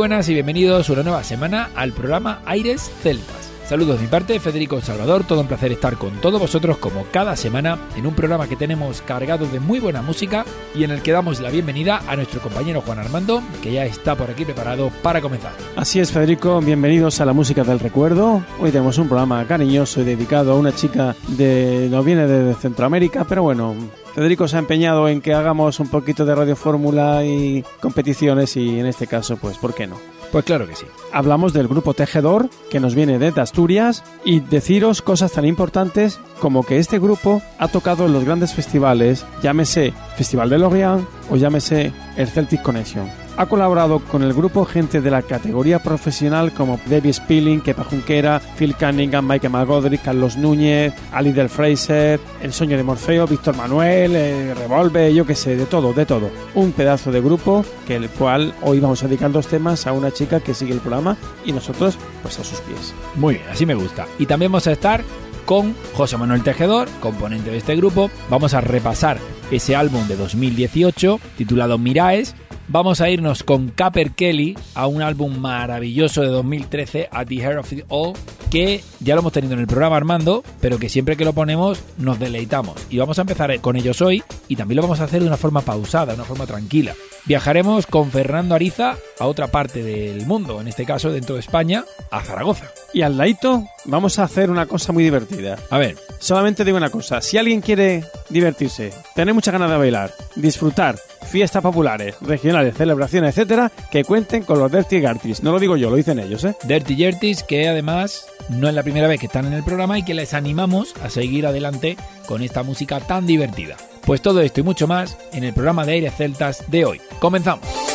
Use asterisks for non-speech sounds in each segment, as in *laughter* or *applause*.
Buenas y bienvenidos una nueva semana al programa Aires Celtas. Saludos de mi parte, Federico Salvador, todo un placer estar con todos vosotros como cada semana en un programa que tenemos cargado de muy buena música y en el que damos la bienvenida a nuestro compañero Juan Armando, que ya está por aquí preparado para comenzar. Así es, Federico, bienvenidos a la música del recuerdo. Hoy tenemos un programa cariñoso y dedicado a una chica de no viene de Centroamérica, pero bueno, Federico se ha empeñado en que hagamos un poquito de radio fórmula y competiciones y en este caso, pues, ¿por qué no? Pues claro que sí. Hablamos del grupo Tejedor, que nos viene desde Asturias, y deciros cosas tan importantes como que este grupo ha tocado en los grandes festivales, llámese Festival de Lorient o llámese el Celtic Connection. Ha colaborado con el grupo gente de la categoría profesional como Debbie Spilling, Kepa Junquera, Phil Cunningham, Michael McGodrick, Carlos Núñez, Ali del Fraser, El Sueño de Morfeo, Víctor Manuel, eh, Revolve, yo qué sé, de todo, de todo. Un pedazo de grupo que el cual hoy vamos a dedicar dos temas a una chica que sigue el programa y nosotros pues a sus pies. Muy bien, así me gusta. Y también vamos a estar con José Manuel Tejedor, componente de este grupo. Vamos a repasar ese álbum de 2018 titulado Miraes. Vamos a irnos con Capper Kelly a un álbum maravilloso de 2013, At the Heart of It All, que ya lo hemos tenido en el programa Armando, pero que siempre que lo ponemos nos deleitamos. Y vamos a empezar con ellos hoy y también lo vamos a hacer de una forma pausada, de una forma tranquila. Viajaremos con Fernando Ariza a otra parte del mundo, en este caso dentro de España, a Zaragoza. Y al ladito vamos a hacer una cosa muy divertida. A ver, Solamente digo una cosa, si alguien quiere divertirse, tener muchas ganas de bailar, disfrutar, fiestas populares, regionales, celebraciones, etcétera, que cuenten con los Dirty Gartis. No lo digo yo, lo dicen ellos, ¿eh? Dirty Jertis, que además no es la primera vez que están en el programa y que les animamos a seguir adelante con esta música tan divertida. Pues todo esto y mucho más en el programa de Aires Celtas de hoy. Comenzamos.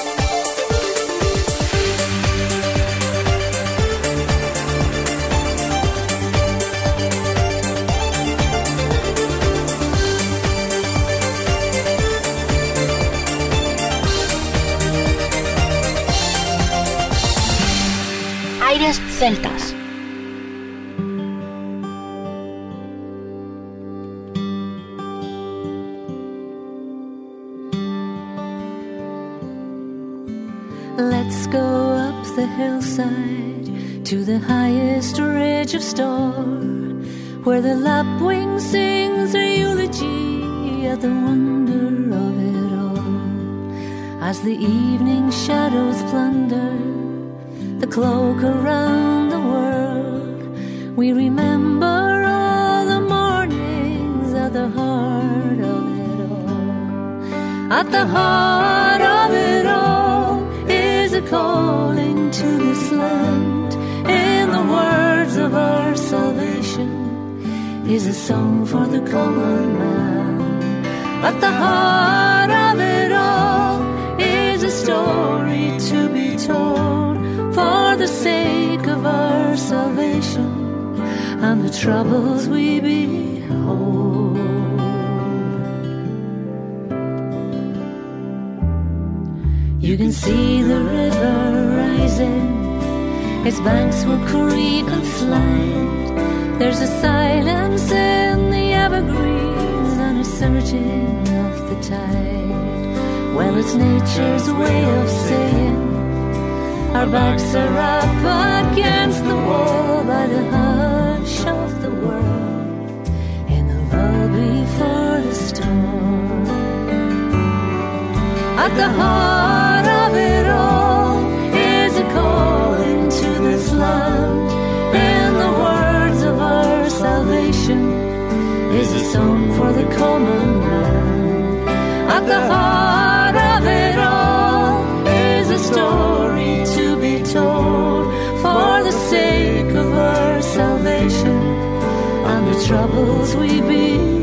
Celtas. Let's go up the hillside to the highest ridge of Storr, where the lapwing sings a eulogy at the wonder of it all. As the evening shadows plunder the cloak around the world, we remember all the mornings at the heart of it all. At the heart of it all is a calling to this land. In the words of our salvation is a song for the common man. At the heart of it all is a story to be told the sake of our salvation and the troubles we behold. You can see the river rising, its banks will creak and slide. There's a silence in the evergreens and a surging of the tide. Well, it's nature's way of saying our backs are up against the wall by the hush of the world in the lull before the storm. At the heart of it all is a calling to this land. In the words of our salvation is a song for the common man. At the heart troubles we behold.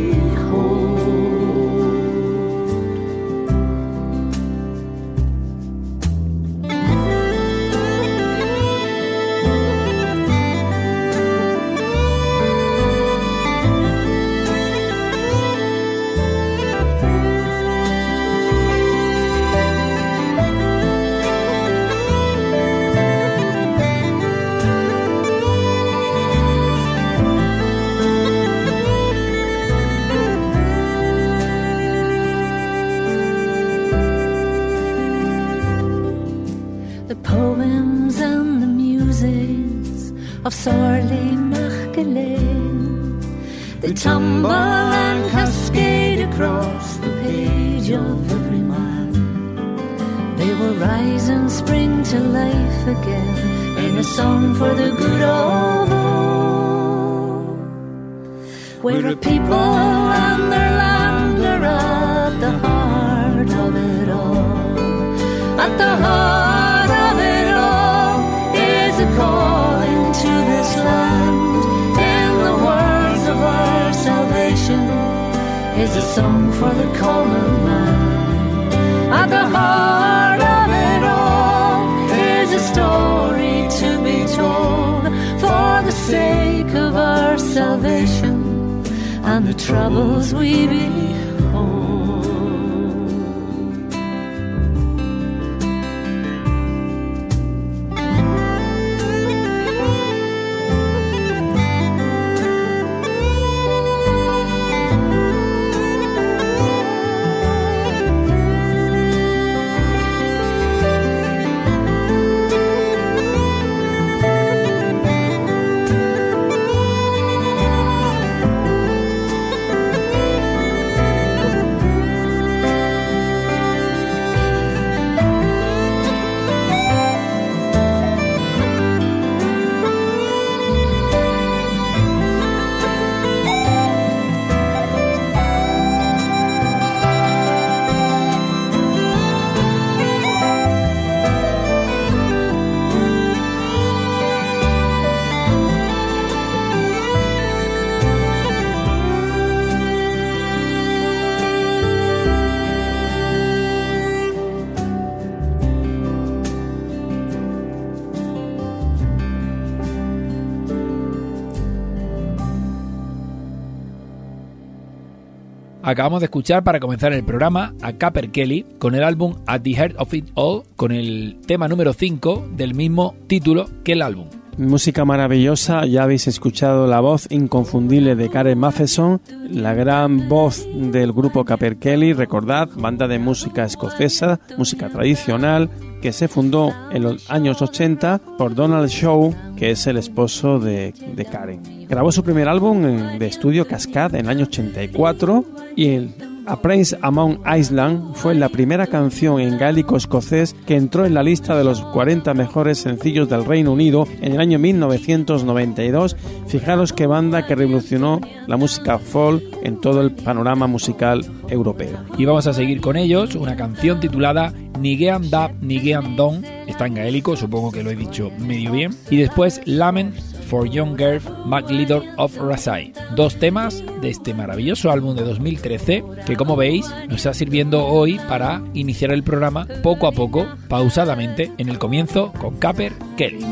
Acabamos de escuchar para comenzar el programa a Capper Kelly con el álbum At the Heart of It All, con el tema número 5 del mismo título que el álbum. Música maravillosa, ya habéis escuchado la voz inconfundible de Karen Matheson, la gran voz del grupo Capper Kelly, recordad, banda de música escocesa, música tradicional, que se fundó en los años 80 por Donald Shaw, que es el esposo de, de Karen. Grabó su primer álbum de estudio Cascade en el año 84 y el A Prince Among Island fue la primera canción en gaélico escocés que entró en la lista de los 40 mejores sencillos del Reino Unido en el año 1992. Fijaros qué banda que revolucionó la música folk en todo el panorama musical europeo. Y vamos a seguir con ellos, una canción titulada Nigean Dab Nigean Don, está en gaélico, supongo que lo he dicho medio bien, y después Lament for Young Girl MacLeader of Rasai, dos temas de este maravilloso álbum de 2013 que como veis nos está sirviendo hoy para iniciar el programa poco a poco, pausadamente, en el comienzo con Capper Kelly.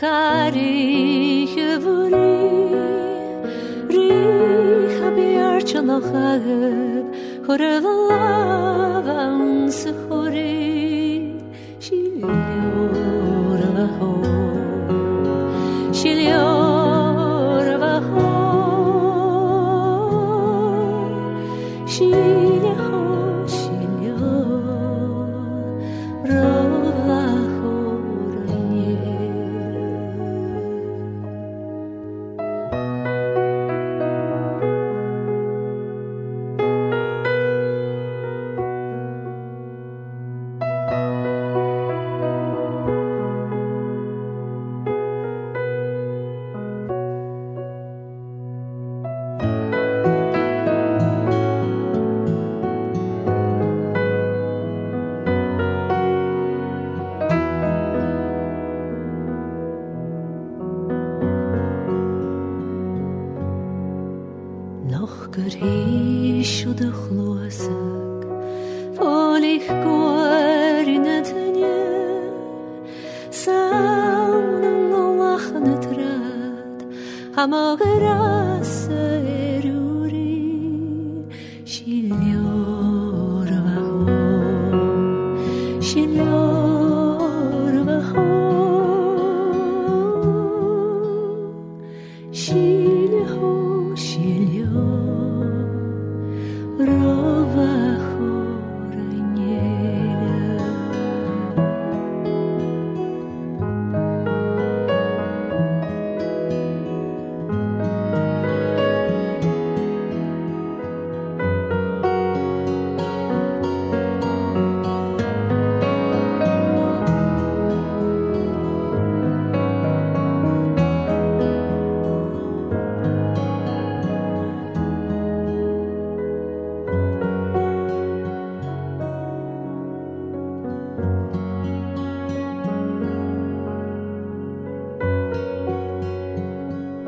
χάρη είχε βρει ρίχα πιάρτσα λοχάγε χορεύαν σε χωρί χιλιόρα χωρί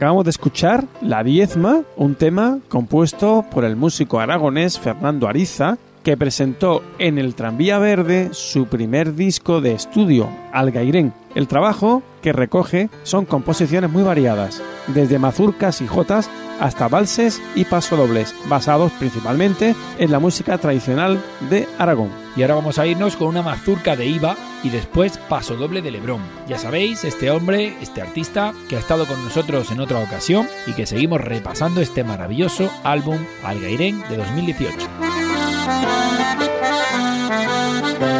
Acabamos de escuchar La Diezma, un tema compuesto por el músico aragonés Fernando Ariza que presentó en el Tranvía Verde su primer disco de estudio, Algairén. El trabajo que recoge son composiciones muy variadas, desde mazurcas y jotas hasta valses y pasodobles, basados principalmente en la música tradicional de Aragón. Y ahora vamos a irnos con una mazurca de Iba y después pasodoble de Lebrón. Ya sabéis, este hombre, este artista que ha estado con nosotros en otra ocasión y que seguimos repasando este maravilloso álbum Algairén de 2018. Thank you.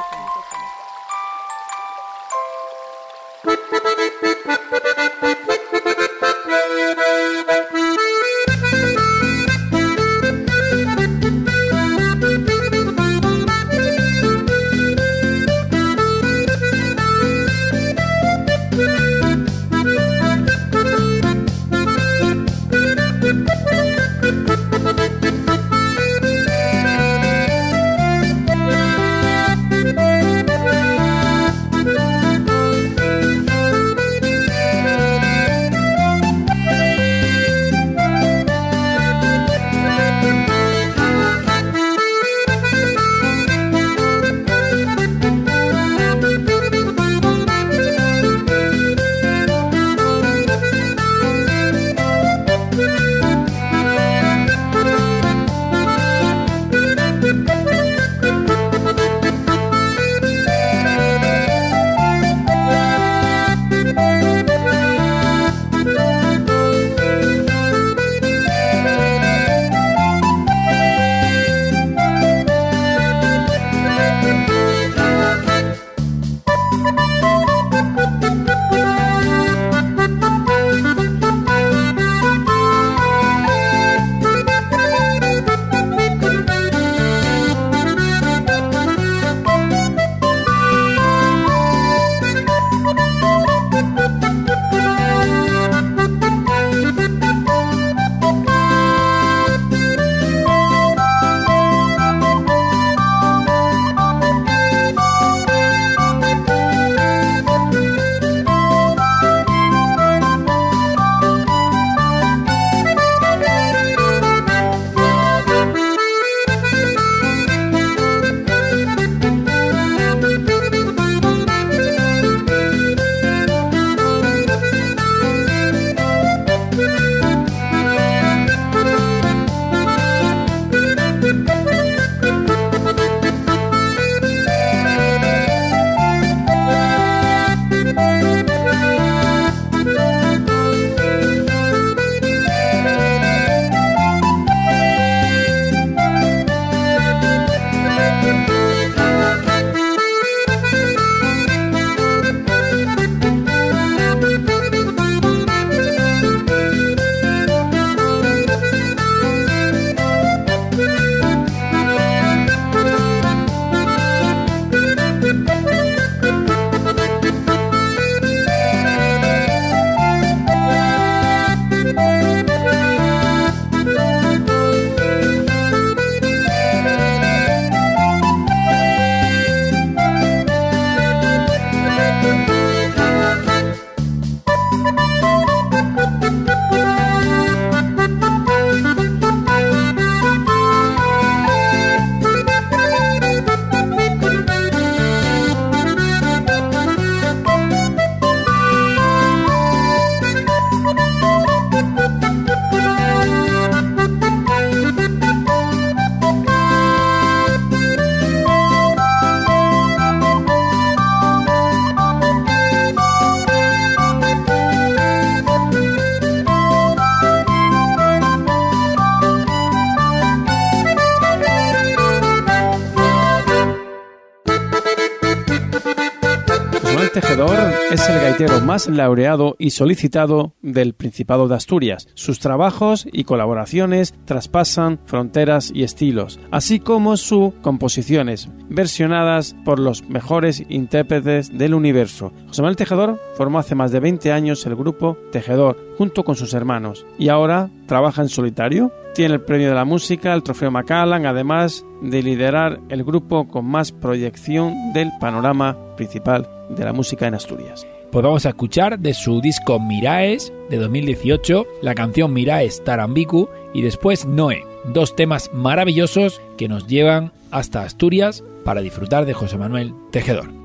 Más laureado y solicitado del Principado de Asturias. Sus trabajos y colaboraciones traspasan fronteras y estilos, así como sus composiciones, versionadas por los mejores intérpretes del universo. José Manuel Tejedor formó hace más de 20 años el grupo Tejedor junto con sus hermanos y ahora trabaja en solitario. Tiene el premio de la música, el trofeo Macallan, además de liderar el grupo con más proyección del panorama principal de la música en Asturias. Pues vamos a escuchar de su disco Miraes de 2018 la canción Miraes Tarambiku y después Noé, dos temas maravillosos que nos llevan hasta Asturias para disfrutar de José Manuel Tejedor.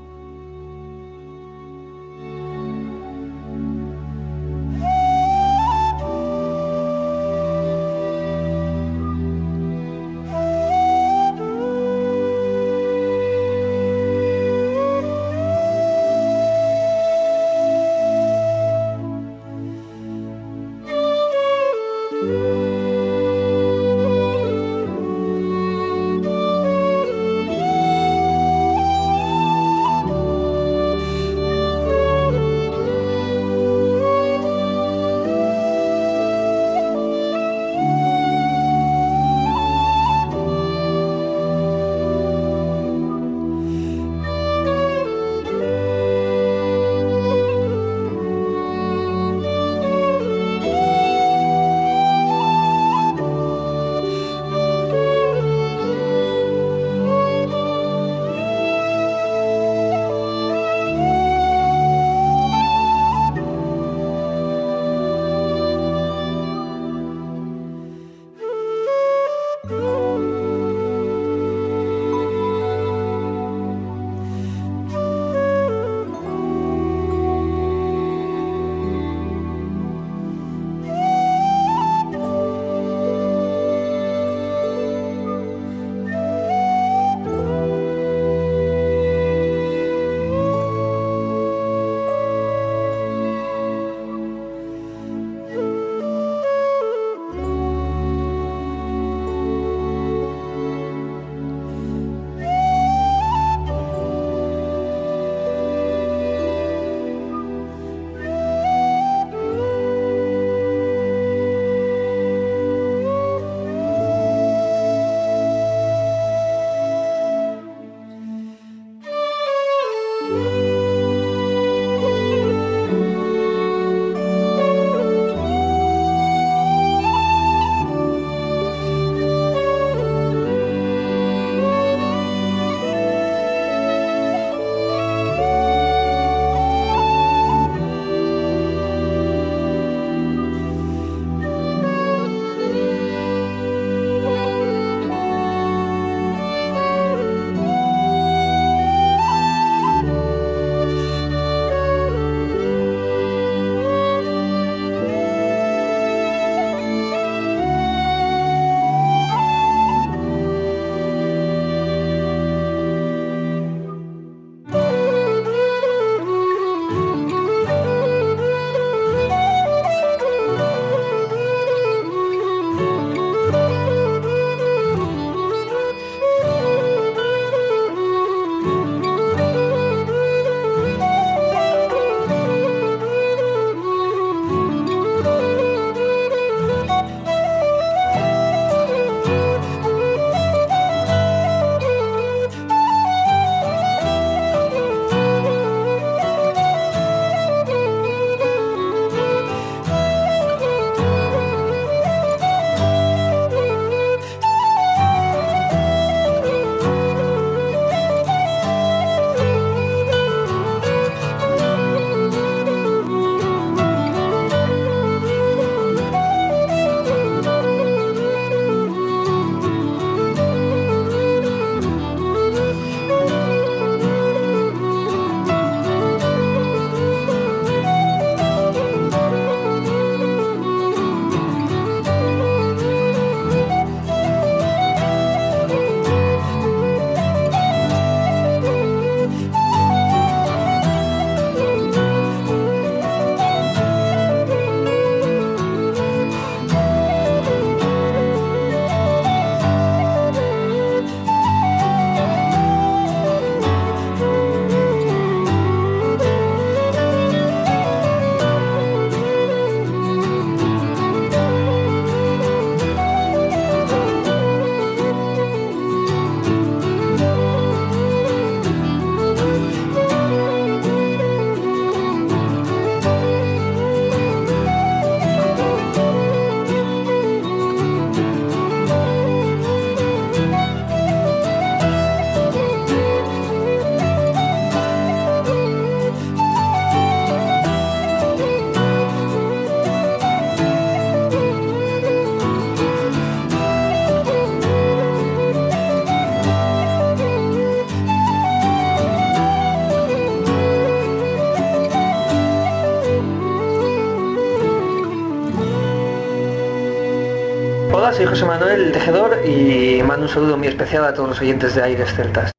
José Manuel Tejedor y mando un saludo muy especial a todos los oyentes de Aires Celtas.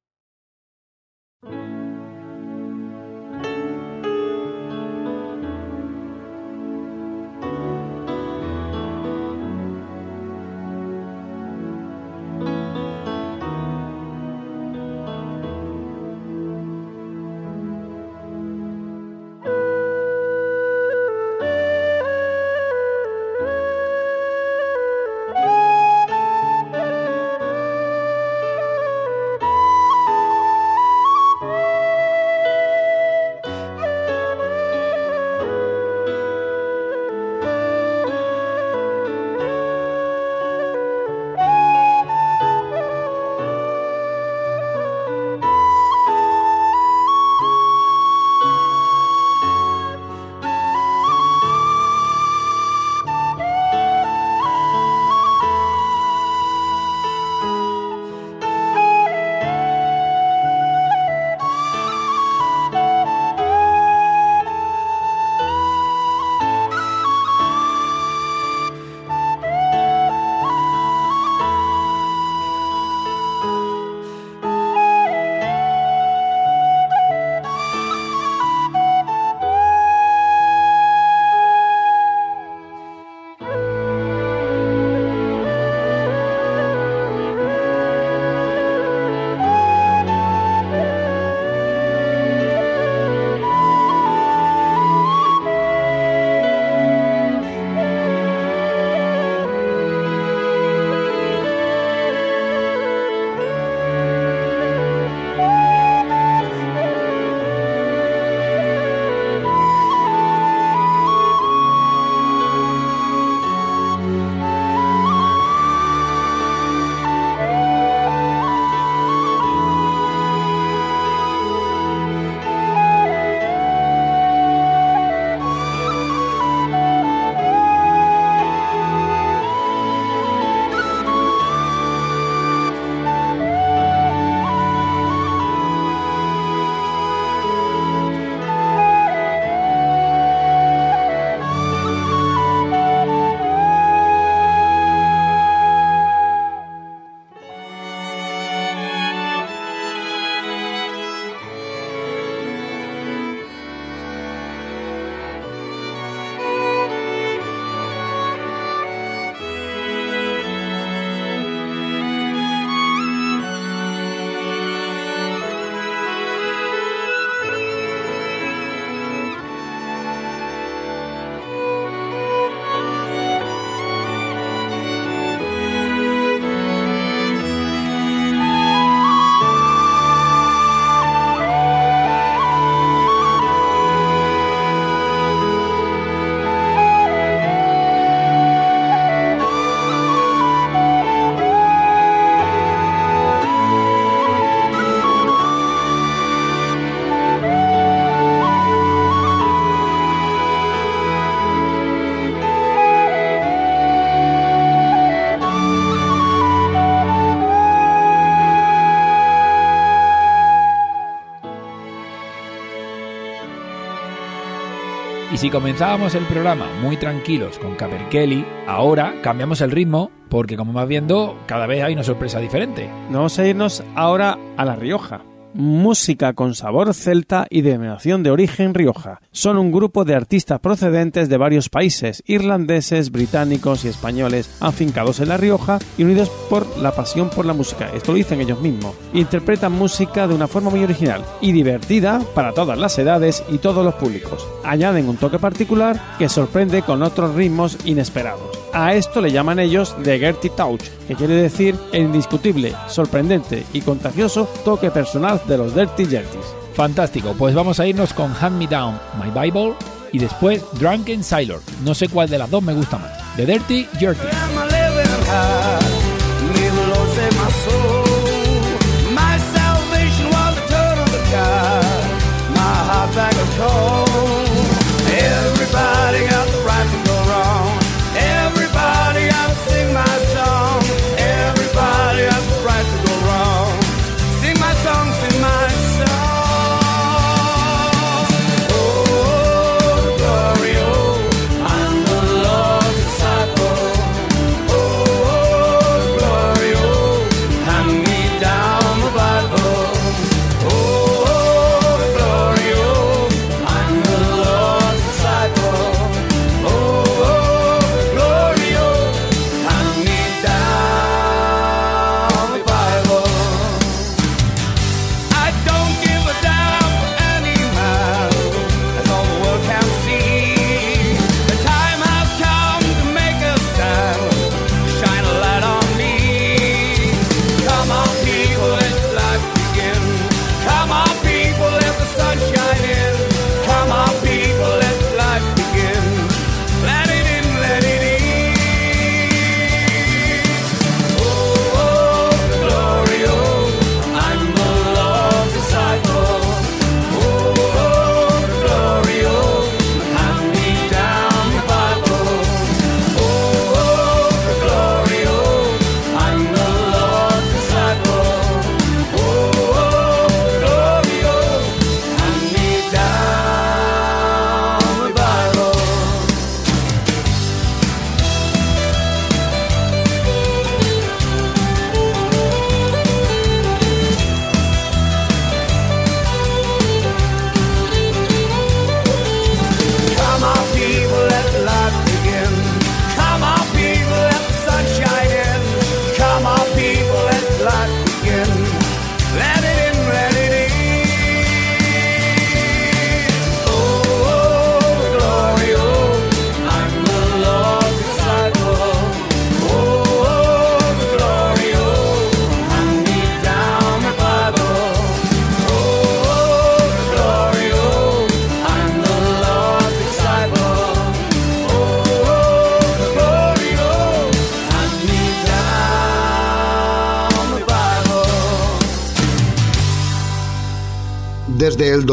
Comenzábamos el programa muy tranquilos con Kelly, ahora cambiamos el ritmo porque como vas viendo, cada vez hay una sorpresa diferente. Vamos a irnos ahora a La Rioja música con sabor celta y denominación de origen rioja. Son un grupo de artistas procedentes de varios países, irlandeses, británicos y españoles, afincados en La Rioja y unidos por la pasión por la música. Esto lo dicen ellos mismos. Interpretan música de una forma muy original y divertida para todas las edades y todos los públicos. Añaden un toque particular que sorprende con otros ritmos inesperados. A esto le llaman ellos The Gertie Touch, que quiere decir el indiscutible, sorprendente y contagioso toque personal de los Dirty Jertys. Fantástico, pues vamos a irnos con Hand Me Down, My Bible y después Drunken Sailor. No sé cuál de las dos me gusta más. The Dirty Jerty.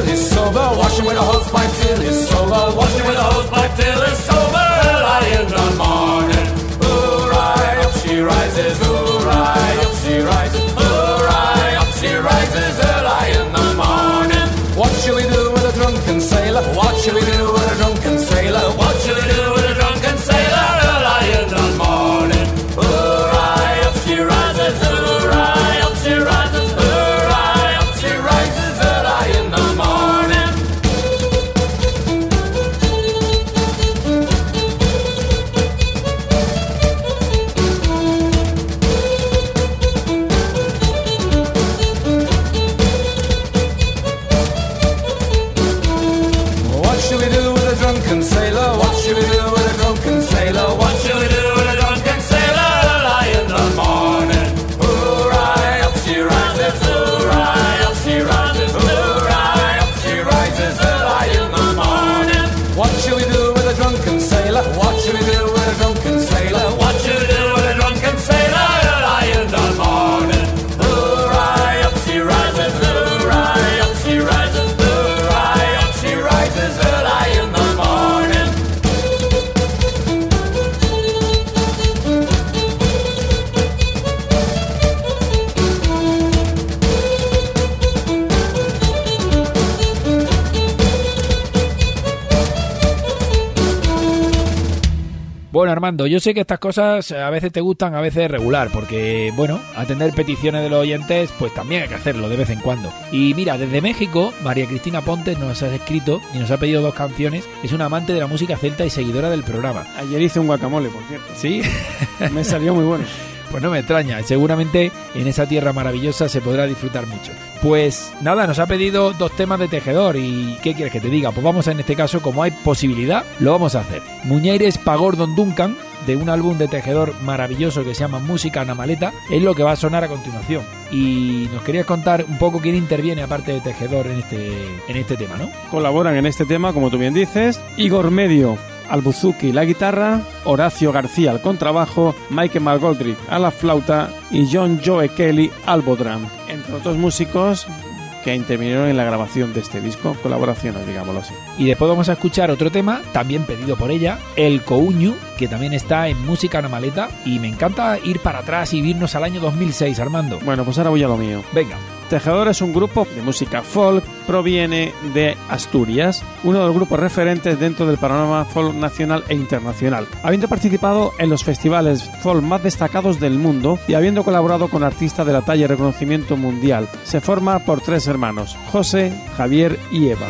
Till he's sober. Wash him with a hose pipe till he's sober. Wash him with a hose pipe till he's sober. Early in the morning. Hooray, up she rises. Yo sé que estas cosas a veces te gustan, a veces regular, porque, bueno, atender peticiones de los oyentes, pues también hay que hacerlo de vez en cuando. Y mira, desde México, María Cristina Pontes nos ha escrito y nos ha pedido dos canciones. Es una amante de la música celta y seguidora del programa. Ayer hice un guacamole, por cierto. ¿Sí? Me salió muy bueno. *laughs* Pues no me extraña, seguramente en esa tierra maravillosa se podrá disfrutar mucho. Pues nada, nos ha pedido dos temas de tejedor y ¿qué quieres que te diga? Pues vamos en este caso, como hay posibilidad, lo vamos a hacer. Muñeires Pagor Don Duncan, de un álbum de tejedor maravilloso que se llama Música na Maleta, es lo que va a sonar a continuación. Y nos querías contar un poco quién interviene aparte de tejedor en este, en este tema, ¿no? Colaboran en este tema, como tú bien dices, Igor Medio al buzuki la guitarra, Horacio García al contrabajo, Michael McGoldrick a la flauta y John Joe Kelly al bodram, entre otros músicos que intervinieron en la grabación de este disco, colaboraciones, digámoslo así. Y después vamos a escuchar otro tema, también pedido por ella, El Couñu, que también está en Música na Maleta. Y me encanta ir para atrás y irnos al año 2006, Armando. Bueno, pues ahora voy a lo mío. Venga. Tejedor es un grupo de música folk, proviene de Asturias, uno de los grupos referentes dentro del panorama folk nacional e internacional, habiendo participado en los festivales folk más destacados del mundo y habiendo colaborado con artistas de la talla y reconocimiento mundial. Se forma por tres hermanos, José, Javier y Eva.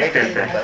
Saludo para Aires Celtas.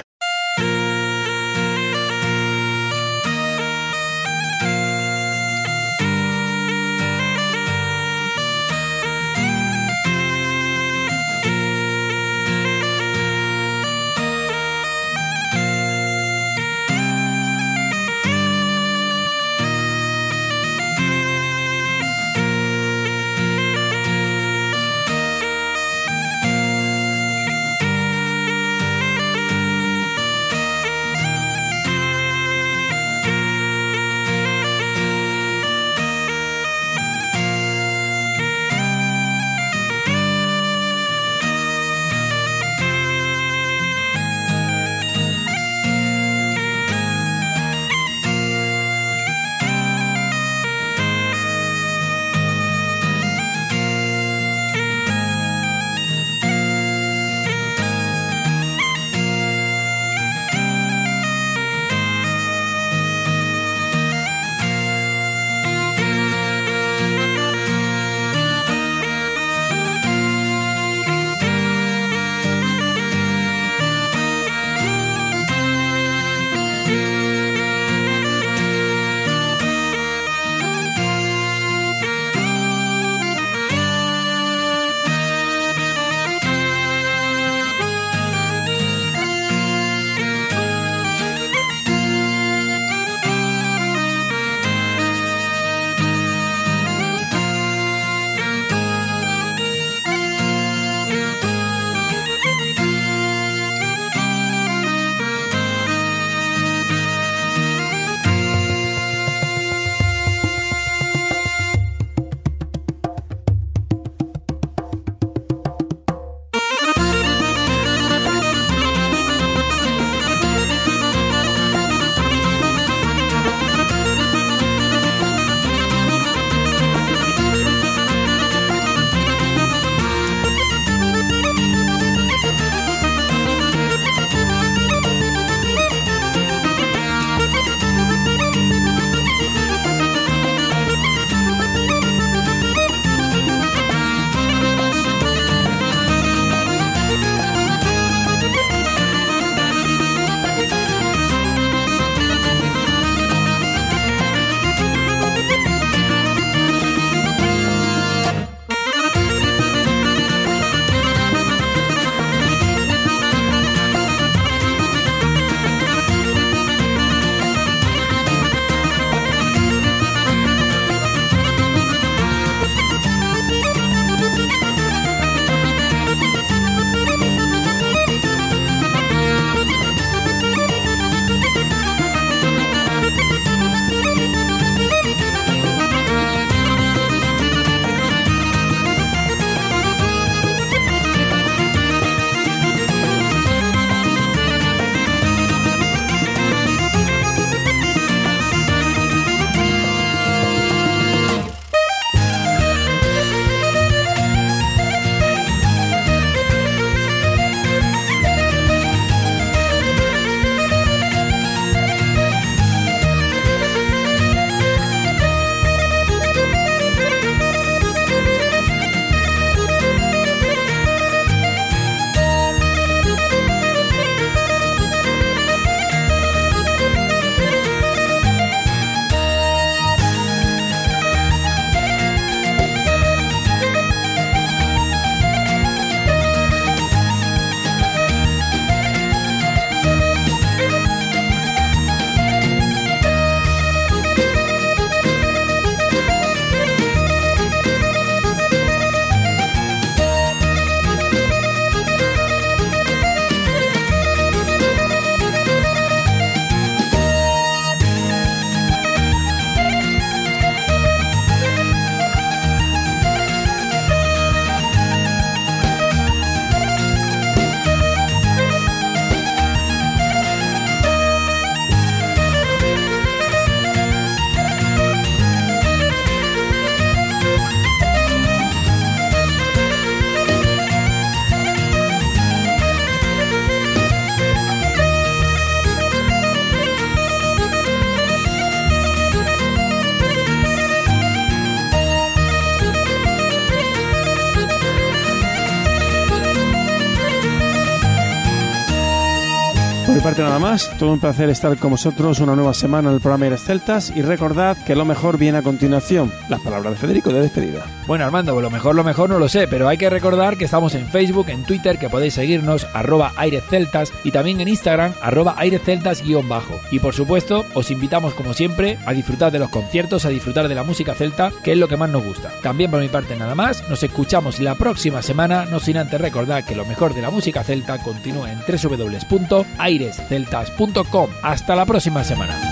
Todo un placer estar con vosotros una nueva semana en el programa Aires Celtas y recordad que lo mejor viene a continuación, las palabras de Federico de despedida. Bueno, Armando, lo mejor, lo mejor no lo sé, pero hay que recordar que estamos en Facebook, en Twitter, que podéis seguirnos, arroba airesceltas, y también en Instagram, arroba airesceltas guion bajo. Y por supuesto, os invitamos como siempre a disfrutar de los conciertos, a disfrutar de la música celta, que es lo que más nos gusta. También por mi parte nada más, nos escuchamos la próxima semana, no sin antes recordar que lo mejor de la música celta continúa en www.airesceltas.com. Hasta la próxima semana.